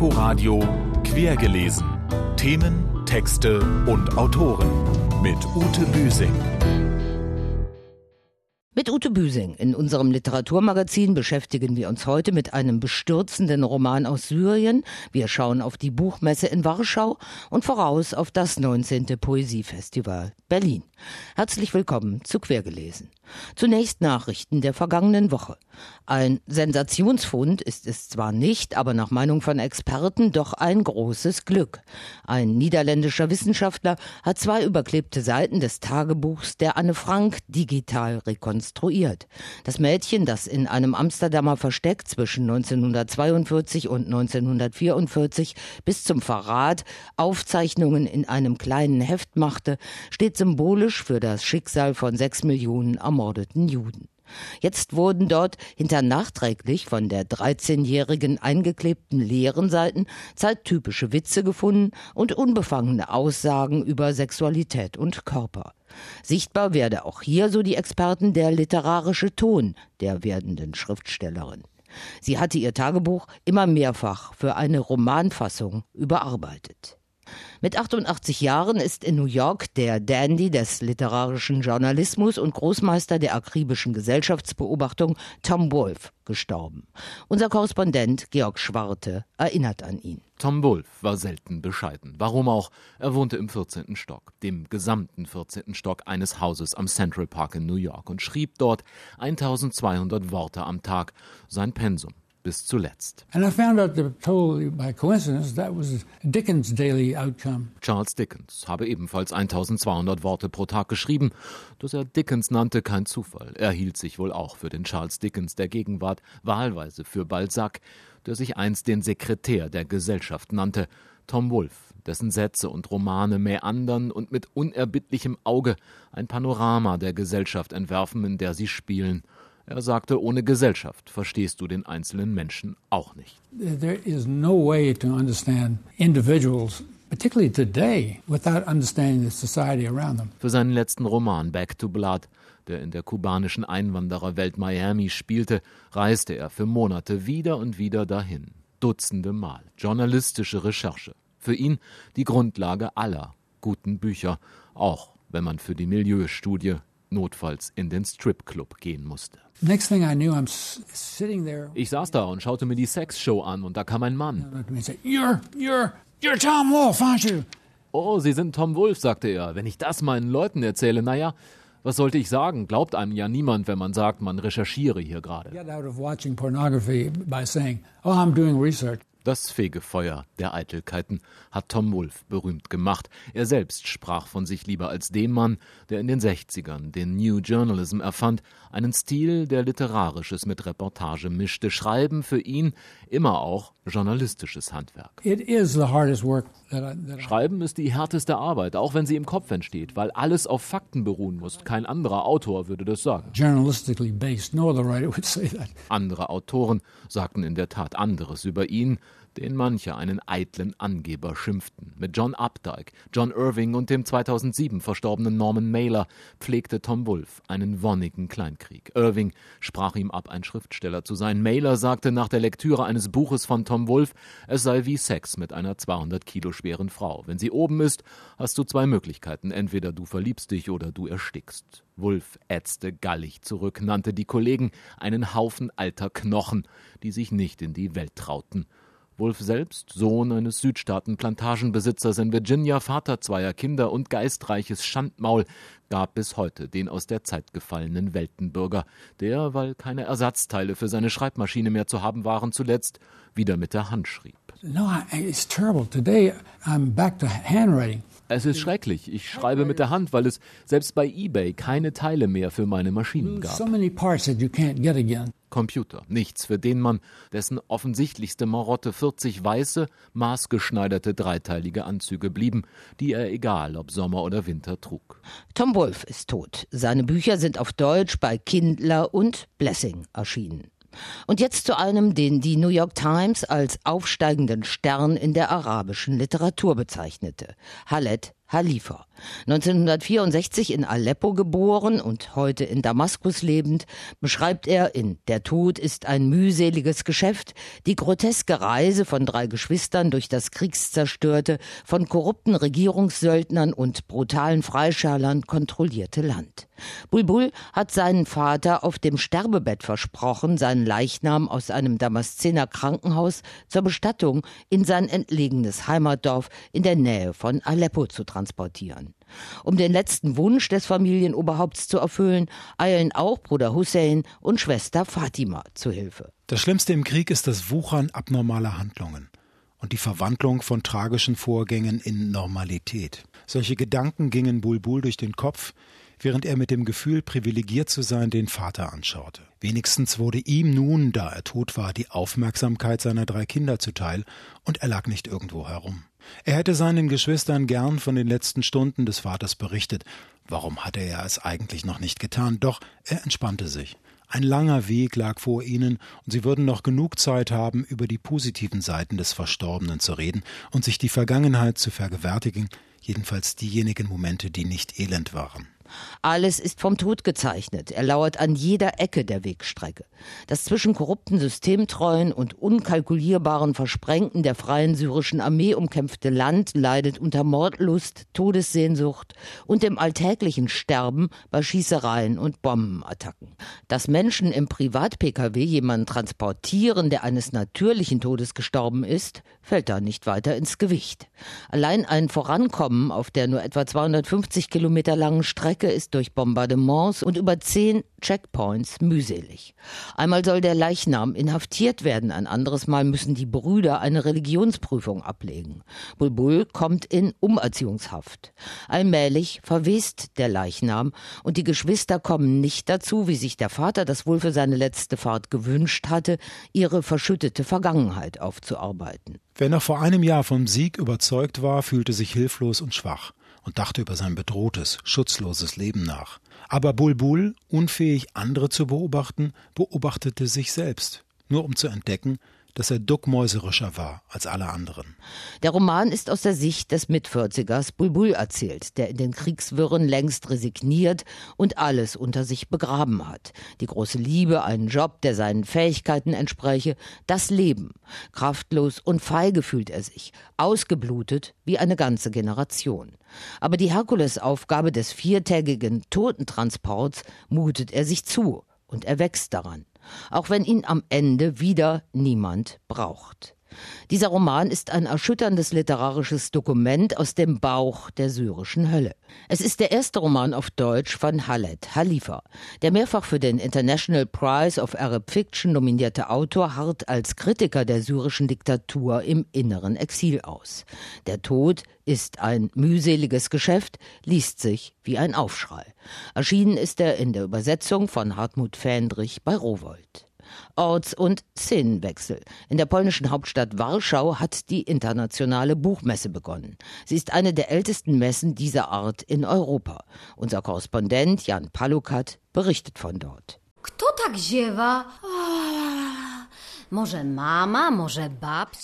Inforadio Quergelesen. Themen, Texte und Autoren mit Ute Büsing. Mit Ute Büsing in unserem Literaturmagazin beschäftigen wir uns heute mit einem bestürzenden Roman aus Syrien. Wir schauen auf die Buchmesse in Warschau und voraus auf das 19. Poesiefestival Berlin. Herzlich willkommen zu Quergelesen. Zunächst Nachrichten der vergangenen Woche. Ein Sensationsfund ist es zwar nicht, aber nach Meinung von Experten doch ein großes Glück. Ein niederländischer Wissenschaftler hat zwei überklebte Seiten des Tagebuchs der Anne Frank digital rekonstruiert. Das Mädchen, das in einem Amsterdamer Versteck zwischen 1942 und 1944 bis zum Verrat Aufzeichnungen in einem kleinen Heft machte, steht symbolisch für das Schicksal von sechs Millionen ermordeten Juden. Jetzt wurden dort hinter nachträglich von der 13-Jährigen eingeklebten leeren Seiten zeittypische Witze gefunden und unbefangene Aussagen über Sexualität und Körper. Sichtbar werde auch hier, so die Experten, der literarische Ton der werdenden Schriftstellerin. Sie hatte ihr Tagebuch immer mehrfach für eine Romanfassung überarbeitet. Mit 88 Jahren ist in New York der Dandy des literarischen Journalismus und Großmeister der akribischen Gesellschaftsbeobachtung Tom Wolfe gestorben. Unser Korrespondent Georg Schwarte erinnert an ihn. Tom Wolfe war selten bescheiden. Warum auch? Er wohnte im 14. Stock, dem gesamten 14. Stock eines Hauses am Central Park in New York und schrieb dort 1200 Worte am Tag, sein Pensum bis zuletzt. Charles Dickens habe ebenfalls 1200 Worte pro Tag geschrieben. Dass er Dickens nannte, kein Zufall. Er hielt sich wohl auch für den Charles Dickens der Gegenwart, wahlweise für Balzac, der sich einst den Sekretär der Gesellschaft nannte, Tom Wolfe, dessen Sätze und Romane meandern und mit unerbittlichem Auge ein Panorama der Gesellschaft entwerfen, in der sie spielen – er sagte, ohne Gesellschaft verstehst du den einzelnen Menschen auch nicht. There is no way to understand individuals particularly today, without understanding the society around them. Für seinen letzten Roman Back to Blood, der in der kubanischen Einwandererwelt Miami spielte, reiste er für Monate wieder und wieder dahin. Dutzende Mal. Journalistische Recherche. Für ihn die Grundlage aller guten Bücher, auch wenn man für die Milieustudie notfalls in den Stripclub gehen musste. Ich saß da und schaute mir die Sexshow an und da kam ein Mann. Oh, Sie sind Tom Wolfe, sagte er. Wenn ich das meinen Leuten erzähle, naja, was sollte ich sagen? Glaubt einem ja niemand, wenn man sagt, man recherchiere hier gerade. Das Fegefeuer der Eitelkeiten hat Tom Wolfe berühmt gemacht. Er selbst sprach von sich lieber als dem Mann, der in den 60ern den New Journalism erfand, einen Stil, der Literarisches mit Reportage mischte. Schreiben für ihn immer auch journalistisches Handwerk. Schreiben ist die härteste Arbeit, auch wenn sie im Kopf entsteht, weil alles auf Fakten beruhen muss. Kein anderer Autor würde das sagen. Andere Autoren sagten in der Tat anderes über ihn den manche einen eitlen Angeber schimpften. Mit John Updike, John Irving und dem 2007 verstorbenen Norman Mailer pflegte Tom Wolfe einen wonnigen Kleinkrieg. Irving sprach ihm ab, ein Schriftsteller zu sein. Mailer sagte nach der Lektüre eines Buches von Tom Wolfe, es sei wie Sex mit einer 200 Kilo schweren Frau. Wenn sie oben ist, hast du zwei Möglichkeiten. Entweder du verliebst dich oder du erstickst. Wolf ätzte gallig zurück, nannte die Kollegen einen Haufen alter Knochen, die sich nicht in die Welt trauten. Wolf selbst, Sohn eines Südstaaten-Plantagenbesitzers in Virginia, Vater zweier Kinder und geistreiches Schandmaul, gab bis heute den aus der Zeit gefallenen Weltenbürger, der, weil keine Ersatzteile für seine Schreibmaschine mehr zu haben waren, zuletzt wieder mit der Hand schrieb. No, it's terrible. Today I'm back to handwriting. Es ist schrecklich. Ich schreibe mit der Hand, weil es selbst bei eBay keine Teile mehr für meine Maschinen gab. Computer, nichts für den Mann, dessen offensichtlichste Marotte 40 weiße, maßgeschneiderte dreiteilige Anzüge blieben, die er egal ob Sommer oder Winter trug. Tom Wolfe ist tot. Seine Bücher sind auf Deutsch bei Kindler und Blessing erschienen. Und jetzt zu einem, den die New York Times als aufsteigenden Stern in der arabischen Literatur bezeichnete. Khaled Halifa. 1964 in Aleppo geboren und heute in Damaskus lebend, beschreibt er in Der Tod ist ein mühseliges Geschäft die groteske Reise von drei Geschwistern durch das kriegszerstörte, von korrupten Regierungssöldnern und brutalen Freischalern kontrollierte Land. Bulbul hat seinen Vater auf dem Sterbebett versprochen, seinen Leichnam aus einem Damaszener Krankenhaus zur Bestattung in sein entlegenes Heimatdorf in der Nähe von Aleppo zu transportieren. Um den letzten Wunsch des Familienoberhaupts zu erfüllen, eilen auch Bruder Hussein und Schwester Fatima zu Hilfe. Das Schlimmste im Krieg ist das Wuchern abnormaler Handlungen und die Verwandlung von tragischen Vorgängen in Normalität. Solche Gedanken gingen Bulbul durch den Kopf, während er mit dem Gefühl, privilegiert zu sein, den Vater anschaute. Wenigstens wurde ihm nun, da er tot war, die Aufmerksamkeit seiner drei Kinder zuteil, und er lag nicht irgendwo herum. Er hätte seinen Geschwistern gern von den letzten Stunden des Vaters berichtet. Warum hatte er es eigentlich noch nicht getan? Doch er entspannte sich. Ein langer Weg lag vor ihnen, und sie würden noch genug Zeit haben, über die positiven Seiten des Verstorbenen zu reden und sich die Vergangenheit zu vergewärtigen, jedenfalls diejenigen Momente, die nicht elend waren. Alles ist vom Tod gezeichnet. Er lauert an jeder Ecke der Wegstrecke. Das zwischen korrupten Systemtreuen und unkalkulierbaren Versprengten der freien syrischen Armee umkämpfte Land leidet unter Mordlust, Todessehnsucht und dem alltäglichen Sterben bei Schießereien und Bombenattacken. Dass Menschen im Privat-Pkw jemanden transportieren, der eines natürlichen Todes gestorben ist, fällt da nicht weiter ins Gewicht. Allein ein Vorankommen auf der nur etwa 250 Kilometer langen Strecke Strecke ist durch Bombardements und über zehn Checkpoints mühselig. Einmal soll der Leichnam inhaftiert werden, ein anderes Mal müssen die Brüder eine Religionsprüfung ablegen. Bulbul kommt in Umerziehungshaft. Allmählich verwest der Leichnam und die Geschwister kommen nicht dazu, wie sich der Vater das wohl für seine letzte Fahrt gewünscht hatte, ihre verschüttete Vergangenheit aufzuarbeiten. Wer noch vor einem Jahr vom Sieg überzeugt war, fühlte sich hilflos und schwach und dachte über sein bedrohtes, schutzloses Leben nach. Aber Bulbul, unfähig andere zu beobachten, beobachtete sich selbst, nur um zu entdecken, dass er duckmäuserischer war als alle anderen. Der Roman ist aus der Sicht des Mitvierzigers Bulbul erzählt, der in den Kriegswirren längst resigniert und alles unter sich begraben hat. Die große Liebe, einen Job, der seinen Fähigkeiten entspräche, das Leben. Kraftlos und feige fühlt er sich, ausgeblutet wie eine ganze Generation. Aber die Herkulesaufgabe des viertägigen Totentransports mutet er sich zu und er wächst daran auch wenn ihn am Ende wieder niemand braucht. Dieser Roman ist ein erschütterndes literarisches Dokument aus dem Bauch der syrischen Hölle. Es ist der erste Roman auf Deutsch von Khaled Khalifa. Der mehrfach für den International Prize of Arab Fiction nominierte Autor harrt als Kritiker der syrischen Diktatur im inneren Exil aus. Der Tod ist ein mühseliges Geschäft, liest sich wie ein Aufschrei. Erschienen ist er in der Übersetzung von Hartmut Fähndrich bei Rowold. Orts- und Szenenwechsel. In der polnischen Hauptstadt Warschau hat die internationale Buchmesse begonnen. Sie ist eine der ältesten Messen dieser Art in Europa. Unser Korrespondent Jan Palukat berichtet von dort. Kto tak ziewa?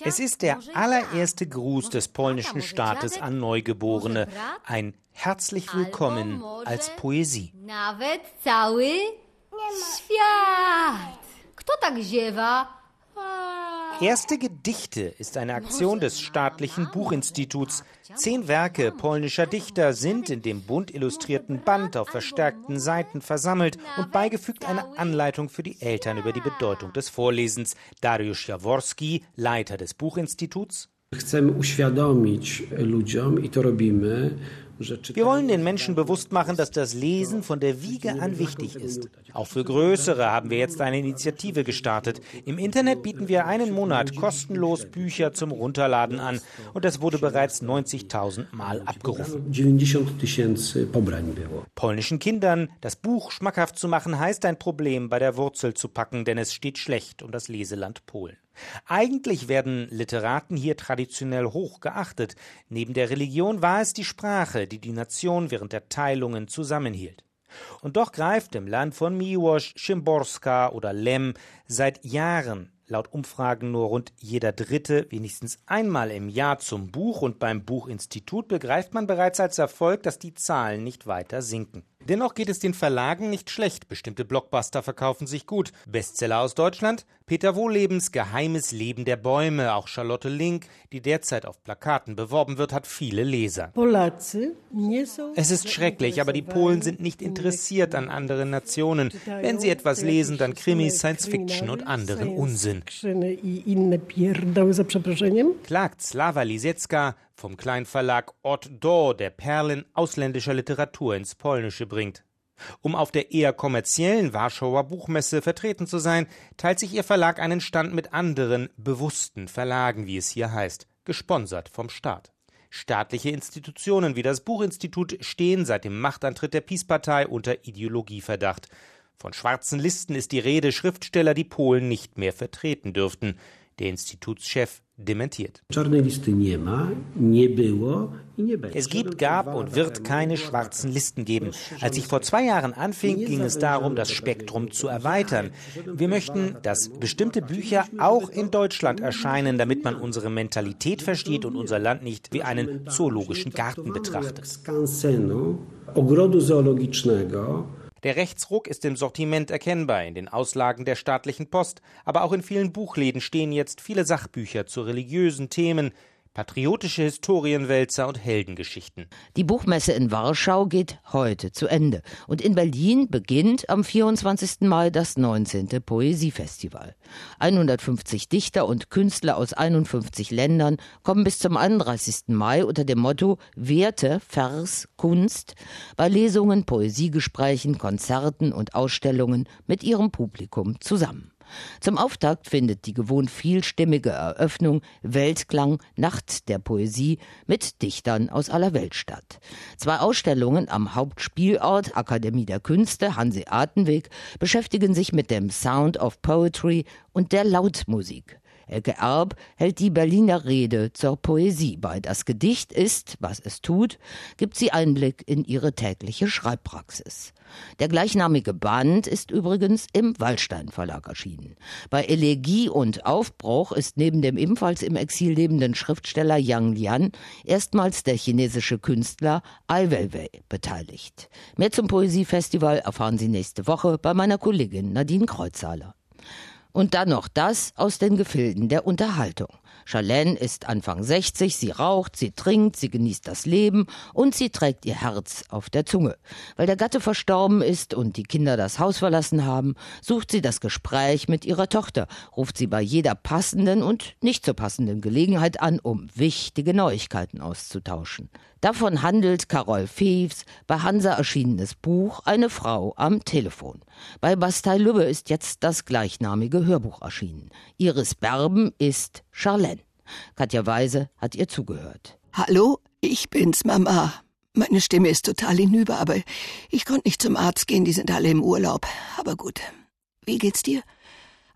Es ist der allererste Gruß des polnischen Staates an Neugeborene. Ein herzlich willkommen als Poesie. Nawet cały świat. Kto tak ziewa? Erste Gedichte ist eine Aktion des staatlichen Buchinstituts. Zehn Werke polnischer Dichter sind in dem bunt illustrierten Band auf verstärkten Seiten versammelt und beigefügt eine Anleitung für die Eltern über die Bedeutung des Vorlesens. Dariusz Jaworski, Leiter des Buchinstituts. Chcemy uświadomić ludziom i to robimy, wir wollen den Menschen bewusst machen, dass das Lesen von der Wiege an wichtig ist. Auch für Größere haben wir jetzt eine Initiative gestartet. Im Internet bieten wir einen Monat kostenlos Bücher zum Runterladen an und das wurde bereits 90.000 Mal abgerufen. Polnischen Kindern das Buch schmackhaft zu machen, heißt ein Problem bei der Wurzel zu packen, denn es steht schlecht um das Leseland Polen. Eigentlich werden Literaten hier traditionell hoch geachtet. Neben der Religion war es die Sprache, die die Nation während der Teilungen zusammenhielt. Und doch greift im Land von Miłosz, Szymborska oder Lem seit Jahren laut Umfragen nur rund jeder Dritte wenigstens einmal im Jahr zum Buch und beim Buchinstitut begreift man bereits als Erfolg, dass die Zahlen nicht weiter sinken. Dennoch geht es den Verlagen nicht schlecht. Bestimmte Blockbuster verkaufen sich gut. Bestseller aus Deutschland? Peter Wohlebens Geheimes Leben der Bäume. Auch Charlotte Link, die derzeit auf Plakaten beworben wird, hat viele Leser. Es ist schrecklich, aber die Polen sind nicht interessiert an anderen Nationen. Wenn sie etwas lesen, dann Krimis, Science Fiction und anderen Unsinn. Klagt Slava Lisecka, vom Kleinverlag Od Do, der Perlen ausländischer Literatur ins Polnische bringt. Um auf der eher kommerziellen Warschauer Buchmesse vertreten zu sein, teilt sich ihr Verlag einen Stand mit anderen, bewussten Verlagen, wie es hier heißt, gesponsert vom Staat. Staatliche Institutionen wie das Buchinstitut stehen seit dem Machtantritt der Peace-Partei unter Ideologieverdacht. Von schwarzen Listen ist die Rede, Schriftsteller die Polen nicht mehr vertreten dürften. Der Institutschef dementiert. Es gibt, gab und wird keine schwarzen Listen geben. Als ich vor zwei Jahren anfing, ging es darum, das Spektrum zu erweitern. Wir möchten, dass bestimmte Bücher auch in Deutschland erscheinen, damit man unsere Mentalität versteht und unser Land nicht wie einen zoologischen Garten betrachtet. Der Rechtsruck ist im Sortiment erkennbar, in den Auslagen der staatlichen Post, aber auch in vielen Buchläden stehen jetzt viele Sachbücher zu religiösen Themen, patriotische Historienwälzer und Heldengeschichten. Die Buchmesse in Warschau geht heute zu Ende und in Berlin beginnt am 24. Mai das 19. Poesiefestival. 150 Dichter und Künstler aus 51 Ländern kommen bis zum 31. Mai unter dem Motto Werte, Vers, Kunst bei Lesungen, Poesiegesprächen, Konzerten und Ausstellungen mit ihrem Publikum zusammen. Zum Auftakt findet die gewohnt vielstimmige Eröffnung Weltklang Nacht der Poesie mit Dichtern aus aller Welt statt. Zwei Ausstellungen am Hauptspielort Akademie der Künste Hanseatenweg beschäftigen sich mit dem Sound of Poetry und der Lautmusik. Elke Erb hält die Berliner Rede zur Poesie bei. Das Gedicht ist, was es tut, gibt sie Einblick in ihre tägliche Schreibpraxis. Der gleichnamige Band ist übrigens im Wallstein Verlag erschienen. Bei Elegie und Aufbruch ist neben dem ebenfalls im Exil lebenden Schriftsteller Yang Lian erstmals der chinesische Künstler Ai Weiwei beteiligt. Mehr zum Poesiefestival erfahren Sie nächste Woche bei meiner Kollegin Nadine Kreuzhaler. Und dann noch das aus den Gefilden der Unterhaltung. Charlene ist Anfang 60, sie raucht, sie trinkt, sie genießt das Leben und sie trägt ihr Herz auf der Zunge. Weil der Gatte verstorben ist und die Kinder das Haus verlassen haben, sucht sie das Gespräch mit ihrer Tochter, ruft sie bei jeder passenden und nicht so passenden Gelegenheit an, um wichtige Neuigkeiten auszutauschen. Davon handelt Carol Feves bei Hansa erschienenes Buch Eine Frau am Telefon. Bei Bastei Lübbe ist jetzt das gleichnamige Hörbuch erschienen. Iris Berben ist Charlene. Katja Weise hat ihr zugehört. Hallo, ich bin's, Mama. Meine Stimme ist total hinüber, aber ich konnte nicht zum Arzt gehen, die sind alle im Urlaub. Aber gut. Wie geht's dir?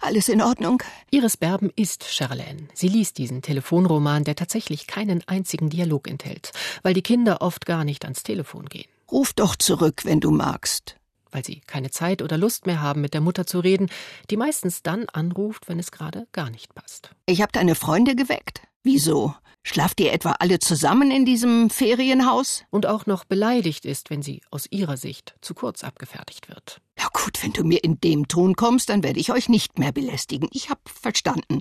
Alles in Ordnung? Iris Berben ist Charlene. Sie liest diesen Telefonroman, der tatsächlich keinen einzigen Dialog enthält, weil die Kinder oft gar nicht ans Telefon gehen. Ruf doch zurück, wenn du magst. Weil sie keine Zeit oder Lust mehr haben, mit der Mutter zu reden, die meistens dann anruft, wenn es gerade gar nicht passt. Ich hab deine Freunde geweckt. Wieso? Schlaft ihr etwa alle zusammen in diesem Ferienhaus? Und auch noch beleidigt ist, wenn sie aus ihrer Sicht zu kurz abgefertigt wird. Ja gut, wenn du mir in dem Ton kommst, dann werde ich euch nicht mehr belästigen. Ich hab verstanden.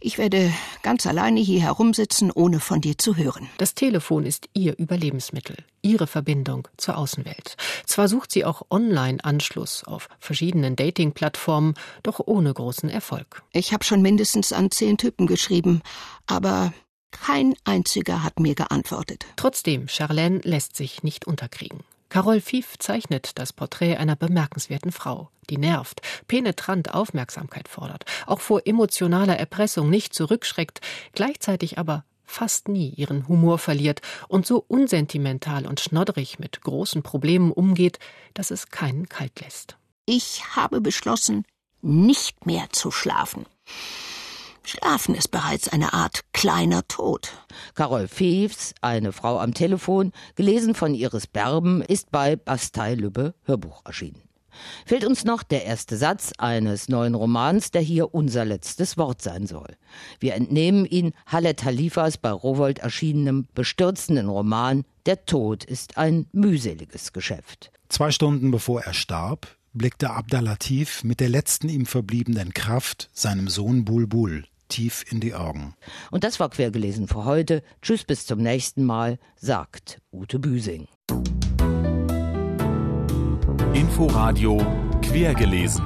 Ich werde ganz alleine hier herumsitzen, ohne von dir zu hören. Das Telefon ist ihr Überlebensmittel, ihre Verbindung zur Außenwelt. Zwar sucht sie auch Online-Anschluss auf verschiedenen Dating-Plattformen, doch ohne großen Erfolg. Ich habe schon mindestens an zehn Typen geschrieben, aber kein einziger hat mir geantwortet. Trotzdem, Charlene lässt sich nicht unterkriegen. Carol Fief zeichnet das Porträt einer bemerkenswerten Frau, die nervt, penetrant Aufmerksamkeit fordert, auch vor emotionaler Erpressung nicht zurückschreckt, gleichzeitig aber fast nie ihren Humor verliert und so unsentimental und schnoddrig mit großen Problemen umgeht, dass es keinen kalt lässt. Ich habe beschlossen, nicht mehr zu schlafen. Schlafen ist bereits eine Art kleiner Tod. Carol Feves, eine Frau am Telefon, gelesen von Iris Berben, ist bei Bastei Lübbe Hörbuch erschienen. Fehlt uns noch der erste Satz eines neuen Romans, der hier unser letztes Wort sein soll. Wir entnehmen ihn Halle Talifas bei Rowold erschienenem bestürzenden Roman Der Tod ist ein mühseliges Geschäft. Zwei Stunden bevor er starb, blickte Abdalatif mit der letzten ihm verbliebenen Kraft seinem Sohn Bulbul tief in die Augen. Und das war quergelesen für heute. Tschüss, bis zum nächsten Mal, sagt Ute Büsing. Inforadio quergelesen.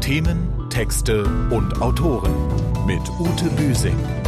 Themen, Texte und Autoren mit Ute Büsing.